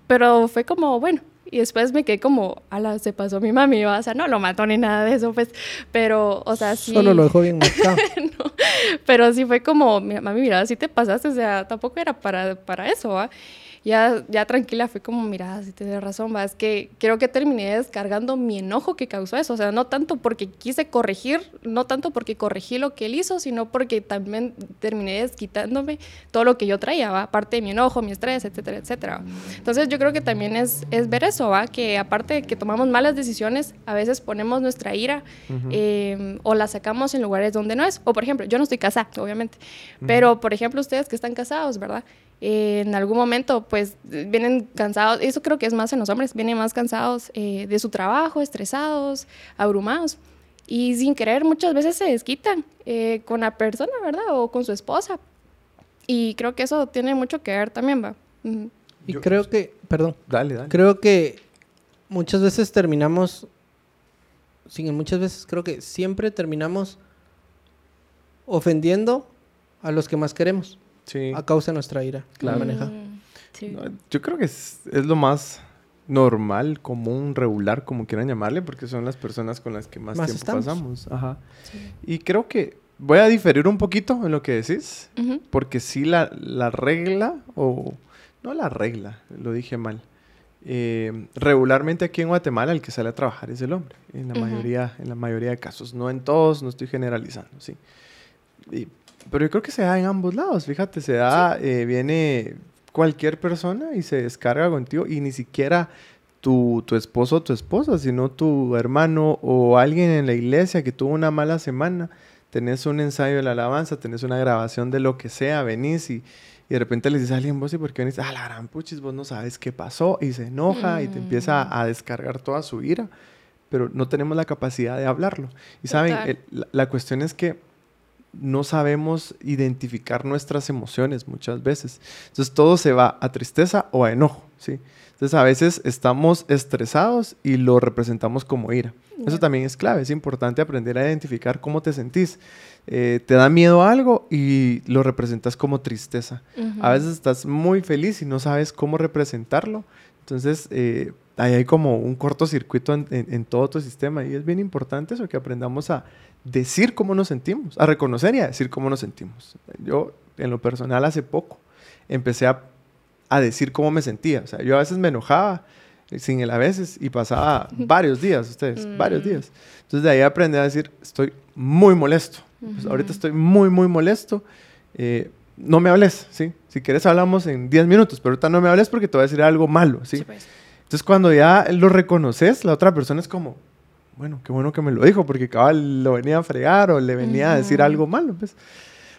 Pero fue como, bueno, y después me quedé como, ala, se pasó mi mami, o sea, no lo mató ni nada de eso, pues, pero, o sea, sí. Solo lo dejó bien [LAUGHS] marcado. no, pero sí fue como, "Mi- mami, mira, sí te pasaste, o sea, tampoco era para, para eso, ¿va? Ya, ya tranquila, fue como, mira, sí tienes razón, va, es que creo que terminé descargando mi enojo que causó eso, o sea, no tanto porque quise corregir, no tanto porque corregí lo que él hizo, sino porque también terminé desquitándome todo lo que yo traía, ¿va? Aparte de mi enojo, mi estrés, etcétera, etcétera. Entonces yo creo que también es, es ver eso, ¿va? Que aparte de que tomamos malas decisiones, a veces ponemos nuestra ira eh, o la sacamos en lugares donde no es. O por ejemplo, yo no estoy casada, obviamente, pero por ejemplo ustedes que están casados, ¿verdad? Eh, en algún momento pues vienen cansados, eso creo que es más en los hombres, vienen más cansados eh, de su trabajo, estresados, abrumados. Y sin querer muchas veces se desquitan eh, con la persona, ¿verdad? O con su esposa. Y creo que eso tiene mucho que ver también, ¿va? Ujú. Y Yo- creo que, perdón, Dale, dale. creo que muchas veces terminamos, sin muchas veces, creo que siempre terminamos ofendiendo a los que más queremos Sí. a causa de nuestra ira la Claro. maneja. Mm, sí. No, Yo creo que es, es lo más normal, común, regular, como quieran llamarle, porque son las personas con las que más, Más tiempo estamos. pasamos. Ajá. Sí. Y creo que voy a diferir un poquito en lo que decís, porque sí la, la regla, o no la regla, lo dije mal. eh, regularmente aquí en Guatemala el que sale a trabajar es el hombre, en la, mayoría, en la mayoría de casos. No en todos, no estoy generalizando, sí. Y- pero yo creo que se da en ambos lados, fíjate, se da, eh, viene cualquier persona y se descarga contigo y ni siquiera tu, tu esposo o tu esposa, sino tu hermano o alguien en la iglesia que tuvo una mala semana, tenés un ensayo de la alabanza, tenés una grabación de lo que sea, venís y, y de repente le dices a alguien, vos y por qué venís, ah, la gran puchis, vos no sabes qué pasó y se enoja y te empieza a, a descargar toda su ira, pero no tenemos la capacidad de hablarlo. Y saben, el- la, la cuestión es que no sabemos identificar nuestras emociones muchas veces. Entonces todo se va a tristeza o a enojo, ¿sí? Entonces a veces estamos estresados y lo representamos como ira. Eso también es clave, es importante aprender a identificar cómo te sentís. Eh, te da miedo algo y lo representas como tristeza. A veces estás muy feliz y no sabes cómo representarlo. Entonces, eh, ahí hay como un cortocircuito en, en- en todo tu sistema y es bien importante eso, que aprendamos a decir cómo nos sentimos, a reconocer y a decir cómo nos sentimos. Yo, en lo personal, hace poco empecé a, a decir cómo me sentía. O sea, yo a veces me enojaba, eh, sin el a veces, y pasaba [LAUGHS] varios días, ustedes, varios Mm. días. Entonces, de ahí aprendí a decir, estoy muy molesto. Pues, ahorita estoy muy, muy molesto. Eh, no me hables, ¿sí? Si quieres hablamos en 10 minutos, pero ahorita no me hables porque te voy a decir algo malo, ¿sí? Sí, pues. Entonces cuando ya lo reconoces, la otra persona es como, bueno, qué bueno que me lo dijo porque cabal lo venía a fregar o le venía a decir algo malo, pues.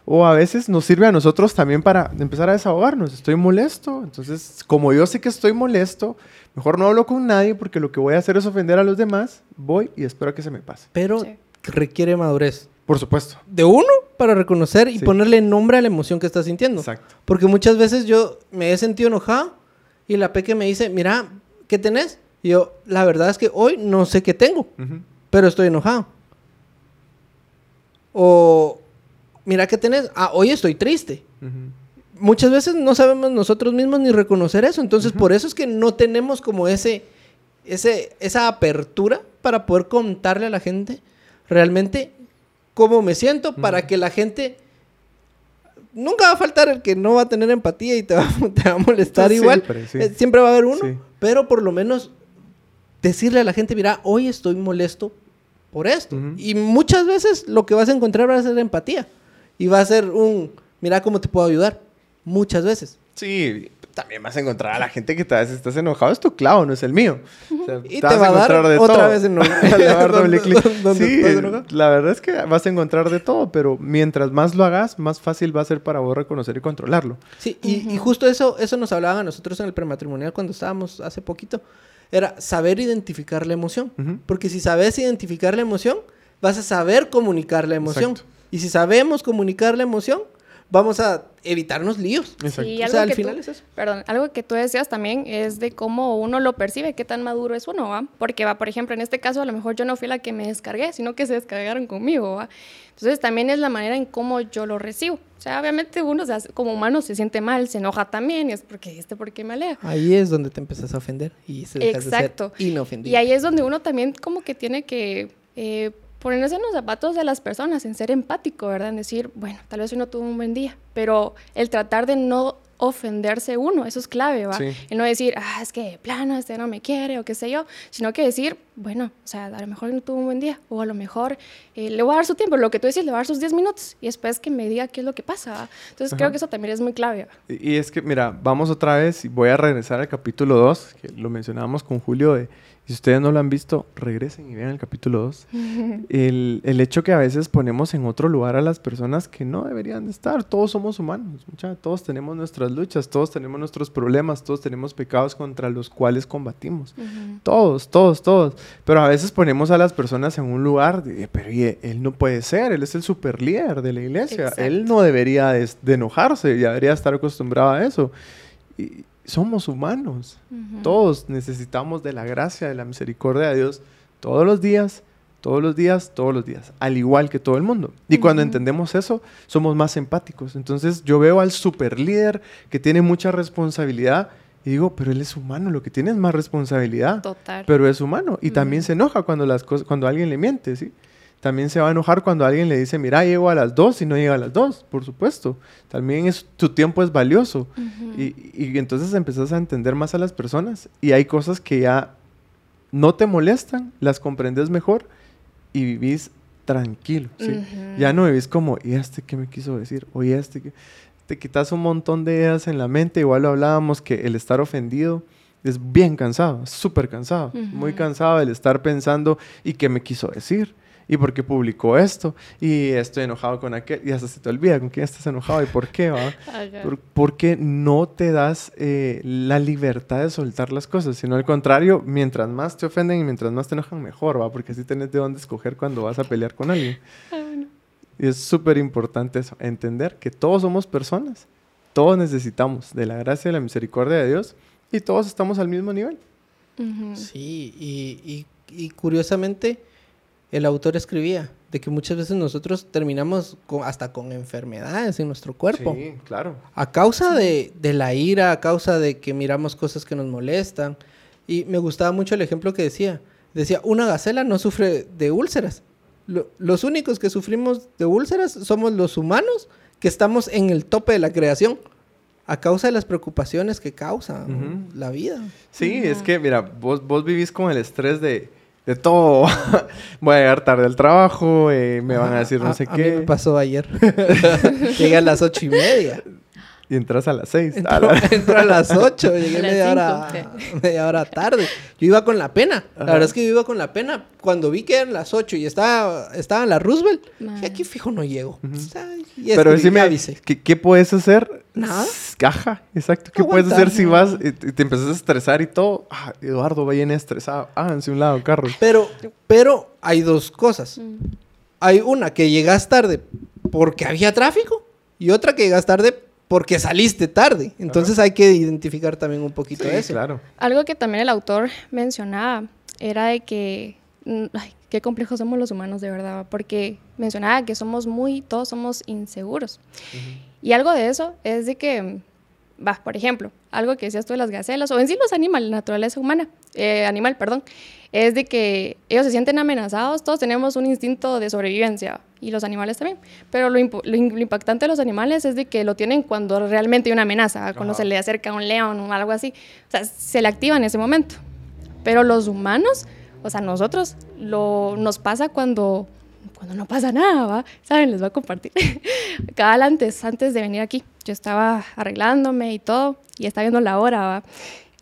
O a veces nos sirve a nosotros también para empezar a desahogarnos. Estoy molesto, entonces como yo sé que estoy molesto, mejor no hablo con nadie porque lo que voy a hacer es ofender a los demás, voy y espero a que se me pase. Pero Sí. requiere madurez. Por supuesto. De uno, para reconocer y Sí. ponerle nombre a la emoción que estás sintiendo. Exacto. Porque muchas veces yo me he sentido enojado y la peque me dice, mira, ¿qué tenés? Y yo, la verdad es que hoy no sé qué tengo, pero estoy enojado. O, mira, ¿qué tenés? Ah, hoy estoy triste. Muchas veces no sabemos nosotros mismos ni reconocer eso. Entonces, por eso es que no tenemos como ese, ese, esa apertura para poder contarle a la gente realmente cómo me siento para que la gente... Nunca va a faltar el que no va a tener empatía y te va, [LAUGHS] te va a molestar Sí, igual. siempre, sí. Eh, siempre va a haber uno. Sí. Pero por lo menos decirle a la gente, mira, hoy estoy molesto por esto. Y muchas veces lo que vas a encontrar va a ser empatía. Y va a ser un, mira cómo te puedo ayudar. Muchas veces. Sí, también vas a encontrar a la gente que te si estás enojado, es tu clavo, no es el mío. O sea, Y te va a dar encontrar de otra todo. vez en- [LAUGHS] Le va a dar [LAUGHS] doble clic. ¿Dónde Sí, la verdad es que vas a encontrar de todo, pero mientras más lo hagas, más fácil va a ser para vos reconocer y controlarlo. Sí, y, y justo eso, eso nos hablaban a nosotros en el prematrimonial cuando estábamos hace poquito. Era saber identificar la emoción. Porque si sabes identificar la emoción, vas a saber comunicar la emoción. Exacto. Y si sabemos comunicar la emoción, vamos a evitarnos líos. Exacto. Sí, O sea, al que final tú- es eso. Perdón, algo que tú decías también es de cómo uno lo percibe, qué tan maduro es uno, ¿va? Porque, va, por ejemplo, en este caso a lo mejor yo no fui la que me descargué, sino que se descargaron conmigo, ¿va? Entonces también es la manera en cómo yo lo recibo. O sea, obviamente uno se hace- como humano se siente mal, se enoja también, y es porque este, ¿por qué me alea? Ahí es donde te empezás a ofender y se dejas Exacto. de ser inofendido. Y ahí es donde uno también como que tiene que eh, ponerse en los zapatos de las personas, en ser empático, ¿verdad? En decir, bueno, tal vez hoy no tuvo un buen día, pero el tratar de no ofenderse uno, eso es clave, ¿va? Sí. El no decir, ah, es que de plano este no me quiere o qué sé yo, sino que decir, bueno, o sea, a lo mejor no tuvo un buen día o a lo mejor eh, le voy a dar su tiempo, lo que tú decís, le voy a dar sus 10 minutos y después que me diga qué es lo que pasa, ¿va? Entonces Ajá. creo que eso también es muy clave, ¿va? Y y es que, mira, vamos otra vez y voy a regresar al capítulo 2, que lo mencionábamos con Julio, de, si ustedes no lo han visto, regresen y vean el capítulo 2. [LAUGHS] El, el hecho que a veces ponemos en otro lugar a las personas que no deberían de estar. Todos somos humanos, mucha- todos tenemos nuestras luchas, todos tenemos nuestros problemas, todos tenemos pecados contra los cuales combatimos. Ujú. Todos, todos, todos. Pero a veces ponemos a las personas en un lugar de, pero y él no puede ser, él es el super líder de la iglesia. Exacto. Él no debería de, de enojarse, ya debería estar acostumbrado a eso. Y somos humanos. Todos necesitamos de la gracia, de la misericordia de Dios todos los días, todos los días, todos los días, al igual que todo el mundo. Y cuando entendemos eso, somos más empáticos. Entonces yo veo al super líder que tiene mucha responsabilidad y digo, pero él es humano, lo que tiene es más responsabilidad Total. pero es humano y también se enoja cuando las cosas cuando alguien le miente sí también se va a enojar cuando alguien le dice mira llego a las dos y no llega a las dos por supuesto también es tu tiempo es valioso Ujú. y, y entonces empezás a entender más a las personas y hay cosas que ya no te molestan las comprendes mejor y vivís tranquilo ¿sí? Ujú. ya no vivís como y este qué me quiso decir o y este qué?". te quitas un montón de ideas en la mente igual lo hablábamos que el estar ofendido es bien cansado, súper cansado, muy Ujú. cansado el estar pensando y qué me quiso decir y por qué publicó esto y estoy enojado con aquel y hasta se te olvida con quién estás enojado y por qué va. [LAUGHS] Ajá. Por, porque no te das eh, la libertad de soltar las cosas, sino al contrario, mientras más te ofenden y mientras más te enojan, mejor, va, porque así tenés de dónde escoger cuando vas a pelear con alguien. Ah, bueno. Y es súper importante eso, entender que todos somos personas, todos necesitamos de la gracia y la misericordia de Dios y todos estamos al mismo nivel. Ujú. Sí, y, y- y curiosamente el autor escribía de que muchas veces nosotros terminamos con- hasta con enfermedades en nuestro cuerpo. Sí, claro. A causa de, de la ira, a causa de que miramos cosas que nos molestan. Y me gustaba mucho el ejemplo que decía. Decía, una gacela no sufre de úlceras. Lo- los únicos que sufrimos de úlceras somos los humanos que estamos en el tope de la creación. A causa de las preocupaciones que causa la vida. Sí, es que, mira, vos, vos vivís con el estrés de, de todo. [LAUGHS] Voy a llegar tarde al trabajo, eh, me van a decir no A- sé a mí me qué. pasó ayer. [LAUGHS] Llegué a las ocho y media. Y entras a las seis. A Entró, la- [LAUGHS] entró a las 8, llegué las media hora, media hora tarde. Yo iba con la pena. La verdad es que yo iba con la pena. Cuando vi que eran las 8 y estaba, estaba en la Roosevelt, dije, aquí fijo no llego. Ujú. Ay, y Pero escribí, decime, avisé. ¿qué, qué puedes hacer? Nada. Caja, exacto. ¿Qué puedes Aguantar. hacer si vas y te, te empezás a estresar y todo? Ah, Eduardo va bien estresado. Háganse un lado, carros. Pero, pero hay dos cosas. Mm. Hay una que llegas tarde porque había tráfico y otra que llegas tarde porque saliste tarde. Entonces hay que identificar también un poquito Sí, eso. claro. Algo que también el autor mencionaba era de que, mm, ay, qué complejos somos los humanos de verdad, porque mencionaba que somos muy, todos somos inseguros. Y algo de eso es de que, va, por ejemplo, algo que decías tú de las gacelas, o en sí los animales, la naturaleza humana, eh, animal, perdón, es de que ellos se sienten amenazados, todos tenemos un instinto de sobrevivencia, y los animales también, pero lo, impactante de los animales es de que lo tienen cuando realmente hay una amenaza, cuando se le acerca un león o algo así, o sea, se le activa en ese momento. Pero los humanos, o sea, nosotros, lo, nos pasa cuando, cuando no pasa nada, ¿va? ¿Saben? Les voy a compartir. [LAUGHS] Cada antes, antes de venir aquí, yo estaba arreglándome y todo, y estaba viendo la hora, ¿va?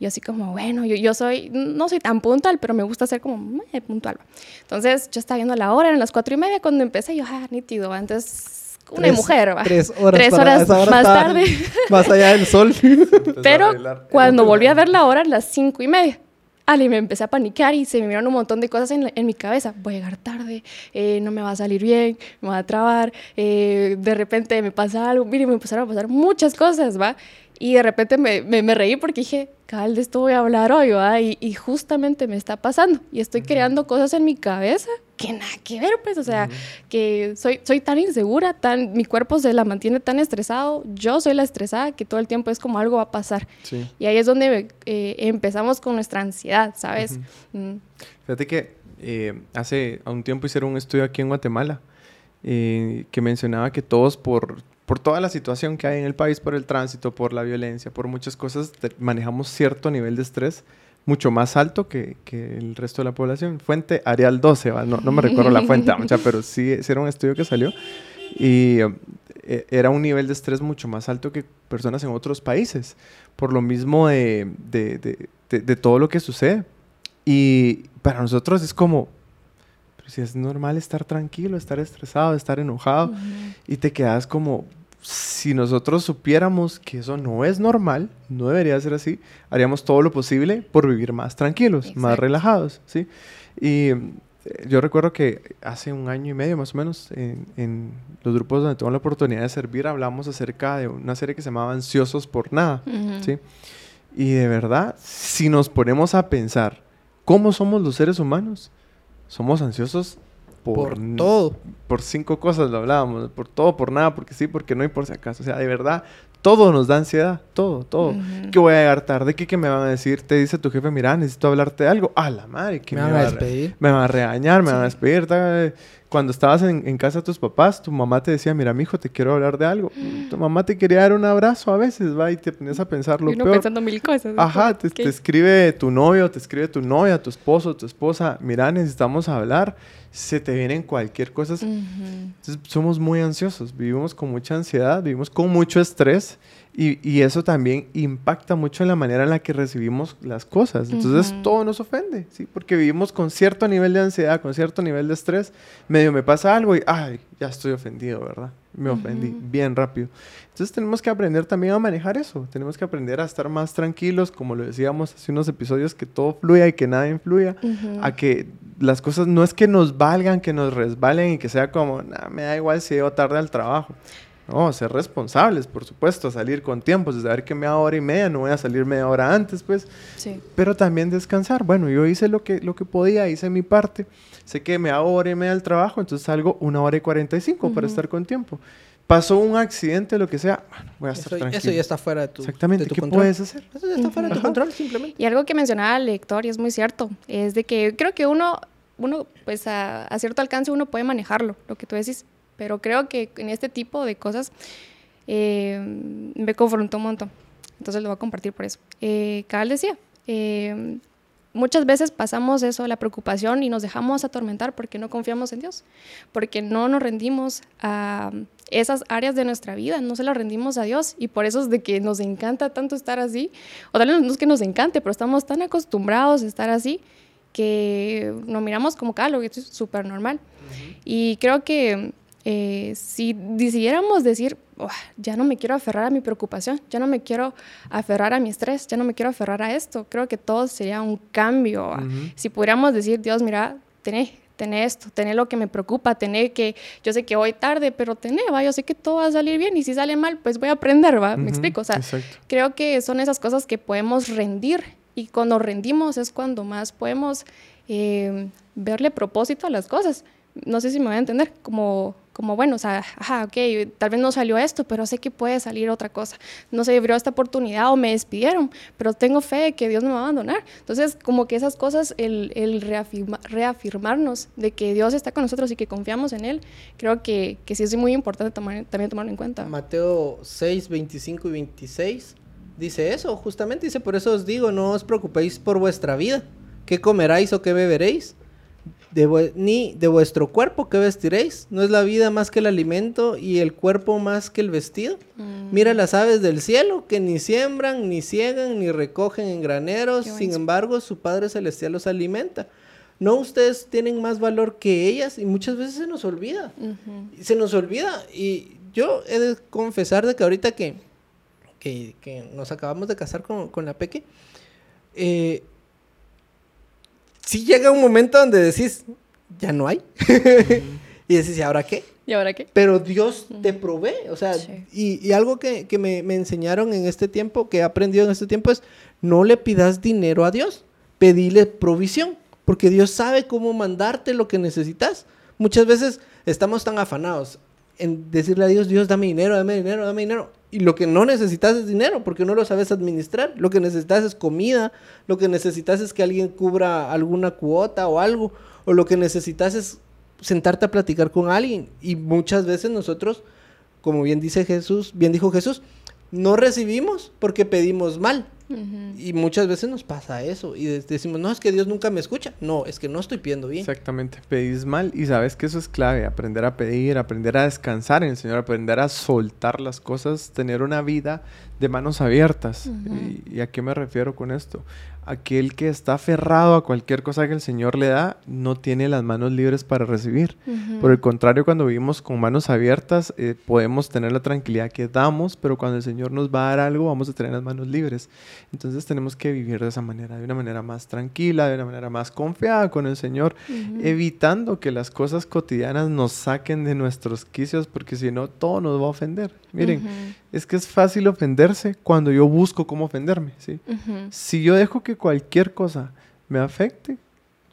Y así como, bueno, yo, yo soy, no soy tan puntual, pero me gusta ser como eh, puntual. ¿va? Entonces, yo estaba viendo la hora, eran las cuatro y media cuando empecé, yo, ah, nítido, antes una Tres- mujer, ¿va? Tres horas, Tres horas hora más tarde. Más allá del sol. [LAUGHS] Pero cuando volví a ver la hora, las cinco y media. Ale, me empecé a paniquear y se me vieron un montón de cosas en, en mi cabeza. Voy a llegar tarde, eh, no me va a salir bien, me va a trabar, eh, de repente me pasa algo. Mire, me empezaron a pasar muchas cosas, ¿va? Y de repente me, me, me reí porque dije, cabal, de esto voy a hablar hoy, ¿va? Y, y justamente me está pasando. Y estoy creando cosas en mi cabeza que nada que ver, pues, o sea, que soy, soy tan insegura, tan, mi cuerpo se la mantiene tan estresado, yo soy la estresada que todo el tiempo es como algo va a pasar. Sí. Y ahí es donde eh, empezamos con nuestra ansiedad, ¿sabes? Mm. Fíjate que eh, hace un tiempo hicieron un estudio aquí en Guatemala eh, que mencionaba que todos por, por toda la situación que hay en el país, por el tránsito, por la violencia, por muchas cosas, manejamos cierto nivel de estrés mucho más alto que, que el resto de la población. Fuente Arial 12, ¿va? No, no me recuerdo la fuente, [LAUGHS] mucha, pero sí, sí era un estudio que salió y eh, era un nivel de estrés mucho más alto que personas en otros países, por lo mismo de- de- de- de todo lo que sucede. Y para nosotros es como, pero si es normal estar tranquilo, estar estresado, estar enojado, y te quedas como, si nosotros supiéramos que eso no es normal, no debería ser así, haríamos todo lo posible por vivir más tranquilos, más relajados, ¿sí? Y eh, yo recuerdo que hace un año y medio más o menos, en, en los grupos donde tuve la oportunidad de servir, hablamos acerca de una serie que se llamaba Ansiosos por Nada. ¿sí? Y de verdad, si nos ponemos a pensar cómo somos los seres humanos, somos ansiosos por, todo. por cinco cosas lo hablábamos, por todo, por nada, porque sí, porque no y por si acaso. O sea, de verdad, todo nos da ansiedad, todo, todo. Ujú. Que voy a llegar tarde, que, que me van a decir, te dice tu jefe, mira, necesito hablarte de algo. A la madre, que Me me, van a despedir. me van a regañar, me van a Sí. despedir. ta- Cuando estabas en, en casa de tus papás, tu mamá te decía, mira, mijo, te quiero hablar de algo. Tu mamá te quería dar un abrazo a veces, va, y te ponías a pensar lo Y uno peor. pensando mil cosas. Ajá, te, te escribe tu novio, te escribe tu novia, tu esposo, tu esposa, mira, necesitamos hablar, se te vienen cualquier cosa. Ujú. Entonces, somos muy ansiosos, vivimos con mucha ansiedad, vivimos con mucho estrés y, y eso también impacta mucho en la manera en la que recibimos las cosas. Entonces, Ujú. todo nos ofende, ¿sí? Porque vivimos con cierto nivel de ansiedad, con cierto nivel de estrés. Medio me pasa algo y, ay, ya estoy ofendido, ¿verdad? Me ofendí Ujú. bien rápido. Entonces, tenemos que aprender también a manejar eso. Tenemos que aprender a estar más tranquilos, como lo decíamos hace unos episodios, que todo fluya y que nada influya Ujú. a que las cosas no es que nos valgan, que nos resbalen y que sea como, "Nah, me da igual si llego tarde al trabajo. No, ser responsables, por supuesto, salir con tiempo, saber que me da hora y media, no voy a salir media hora antes, pues, Sí. pero también descansar. Bueno, yo hice lo que, lo que podía, hice mi parte, sé que me hago hora y media al trabajo, entonces salgo una hora y cuarenta y cinco para estar con tiempo. Pasó un accidente, lo que sea, bueno, voy a estar Eso, tranquilo. eso ya está fuera de tu, Exactamente, de tu ¿qué control. puedes hacer? Eso ya está fuera de tu Ajá. control, simplemente. Y algo que mencionaba el lector, y es muy cierto, es de que creo que uno, uno pues a, a cierto alcance uno puede manejarlo, lo que tú decís, pero creo que en este tipo de cosas eh, me confrontó un montón. Entonces lo voy a compartir por eso. Eh, Cabal decía, eh, muchas veces pasamos eso, la preocupación, y nos dejamos atormentar porque no confiamos en Dios, porque no nos rendimos a esas áreas de nuestra vida, no se las rendimos a Dios, y por eso es de que nos encanta tanto estar así, o tal vez no es que nos encante, pero estamos tan acostumbrados a estar así que nos miramos como que algo que es súper normal. Y creo que eh, si decidiéramos decir, "Uah, ya no me quiero aferrar a mi preocupación, ya no me quiero aferrar a mi estrés, ya no me quiero aferrar a esto, creo que todo sería un cambio. Si pudiéramos decir, Dios, mira, tené, tené esto, tené lo que me preocupa, tené que, yo sé que voy tarde, pero tené, va, yo sé que todo va a salir bien y si sale mal, pues voy a aprender, va, me explico, o sea, Exacto. creo que son esas cosas que podemos rendir y cuando rendimos es cuando más podemos eh, verle propósito a las cosas. No sé si me voy a entender, como, como bueno, o sea, ajá, ok, tal vez no salió esto, pero sé que puede salir otra cosa. No se abrió esta oportunidad o me despidieron, pero tengo fe de que Dios me va a abandonar. Entonces, como que esas cosas, el, el reafirma- reafirmarnos de que Dios está con nosotros y que confiamos en Él, creo que, que sí es muy importante tomar, también tomarlo en cuenta. Mateo 6, 25 y 26 dice eso, justamente dice, por eso os digo, no os preocupéis por vuestra vida, ¿qué comeráis o qué beberéis? De ni de vuestro cuerpo, ¿qué vestiréis? ¿No es la vida más que el alimento y el cuerpo más que el vestido? Mm. Mira las aves del cielo, que ni siembran, ni ciegan, ni recogen en graneros, sin embargo su Padre Celestial los alimenta. ¿No ustedes tienen más valor que ellas? Y muchas veces se nos olvida. Se nos olvida. Y yo he de confesar de que ahorita que, que, que nos acabamos de casar con, con la Peque, eh, sí llega un momento donde decís, ya no hay. [LAUGHS] y decís, ¿y ahora qué? ¿Y ahora qué? Pero Dios te provee, o sea, Sí. y, y algo que, que me, me enseñaron en este tiempo, que he aprendido en este tiempo es, no le pidas dinero a Dios, pedile provisión, porque Dios sabe cómo mandarte lo que necesitas. Muchas veces estamos tan afanados en decirle a Dios, Dios, dame dinero, dame dinero, dame dinero. Y lo que no necesitas es dinero, porque no lo sabes administrar. Lo que necesitas es comida, lo que necesitas es que alguien cubra alguna cuota o algo, o lo que necesitas es sentarte a platicar con alguien. Y muchas veces nosotros, como bien dice Jesús, bien dijo Jesús, no recibimos porque pedimos mal. Y muchas veces nos pasa eso. Y de- decimos, no, es que Dios nunca me escucha. No, es que no estoy pidiendo bien. Exactamente, pedís mal y sabes que eso es clave, aprender a pedir, aprender a descansar en el Señor, aprender a soltar las cosas, tener una vida de manos abiertas. ¿Y, y a qué me refiero con esto? Aquel que está aferrado a cualquier cosa que el Señor le da, no tiene las manos libres para recibir. Por el contrario, cuando vivimos con manos abiertas, eh, podemos tener la tranquilidad que damos, pero cuando el Señor nos va a dar algo, vamos a tener las manos libres. Entonces tenemos que vivir de esa manera, de una manera más tranquila, de una manera más confiada con el Señor, evitando que las cosas cotidianas nos saquen de nuestros quicios, porque si no, todo nos va a ofender. Miren. Es que es fácil ofenderse cuando yo busco cómo ofenderme, ¿sí? Si yo dejo que cualquier cosa me afecte,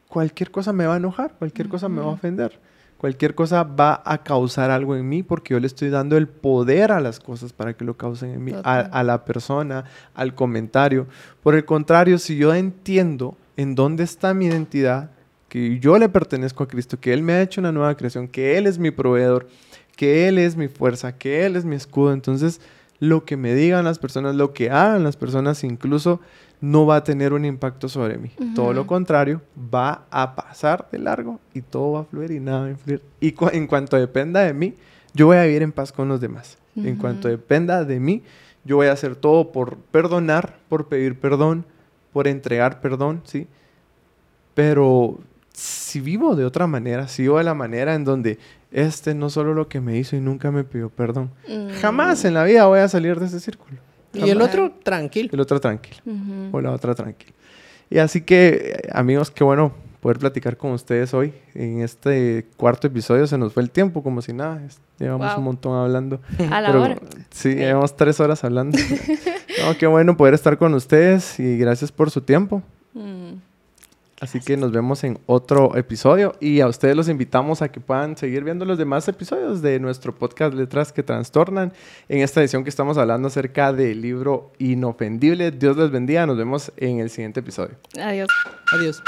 cualquier cosa me va a enojar, cualquier cosa me va a ofender. Cualquier cosa va a causar algo en mí porque yo le estoy dando el poder a las cosas para que lo causen en mí, a la persona, al comentario. Por el contrario, si yo entiendo en dónde está mi identidad, que yo le pertenezco a Cristo, que Él me ha hecho una nueva creación, que Él es mi proveedor, que Él es mi fuerza, que Él es mi escudo, entonces lo que me digan las personas, lo que hagan las personas incluso, no va a tener un impacto sobre mí. Todo lo contrario, va a pasar de largo y todo va a fluir y nada va a influir. Y cu- en cuanto dependa de mí, yo voy a vivir en paz con los demás. En cuanto dependa de mí, yo voy a hacer todo por perdonar, por pedir perdón, por entregar perdón, ¿sí? Pero si vivo de otra manera, si vivo de la manera en donde este no solo lo que me hizo y nunca me pidió perdón, Mm. jamás en la vida voy a salir de ese círculo. Y el otro, tranquilo. El otro tranquilo. O la otra tranquila. Y así que, eh, amigos, qué bueno poder platicar con ustedes hoy. En este cuarto episodio se nos fue el tiempo como si nada. Llevamos Wow. un montón hablando. A la Pero, hora. Sí, llevamos tres horas hablando. [LAUGHS] no, qué bueno poder estar con ustedes y gracias por su tiempo. Mm. Así que nos vemos en otro episodio y a ustedes los invitamos a que puedan seguir viendo los demás episodios de nuestro podcast Letras que Trastornan. En esta edición que estamos hablando acerca del libro Inofendible. Dios les bendiga. Nos vemos en el siguiente episodio. Adiós. Adiós.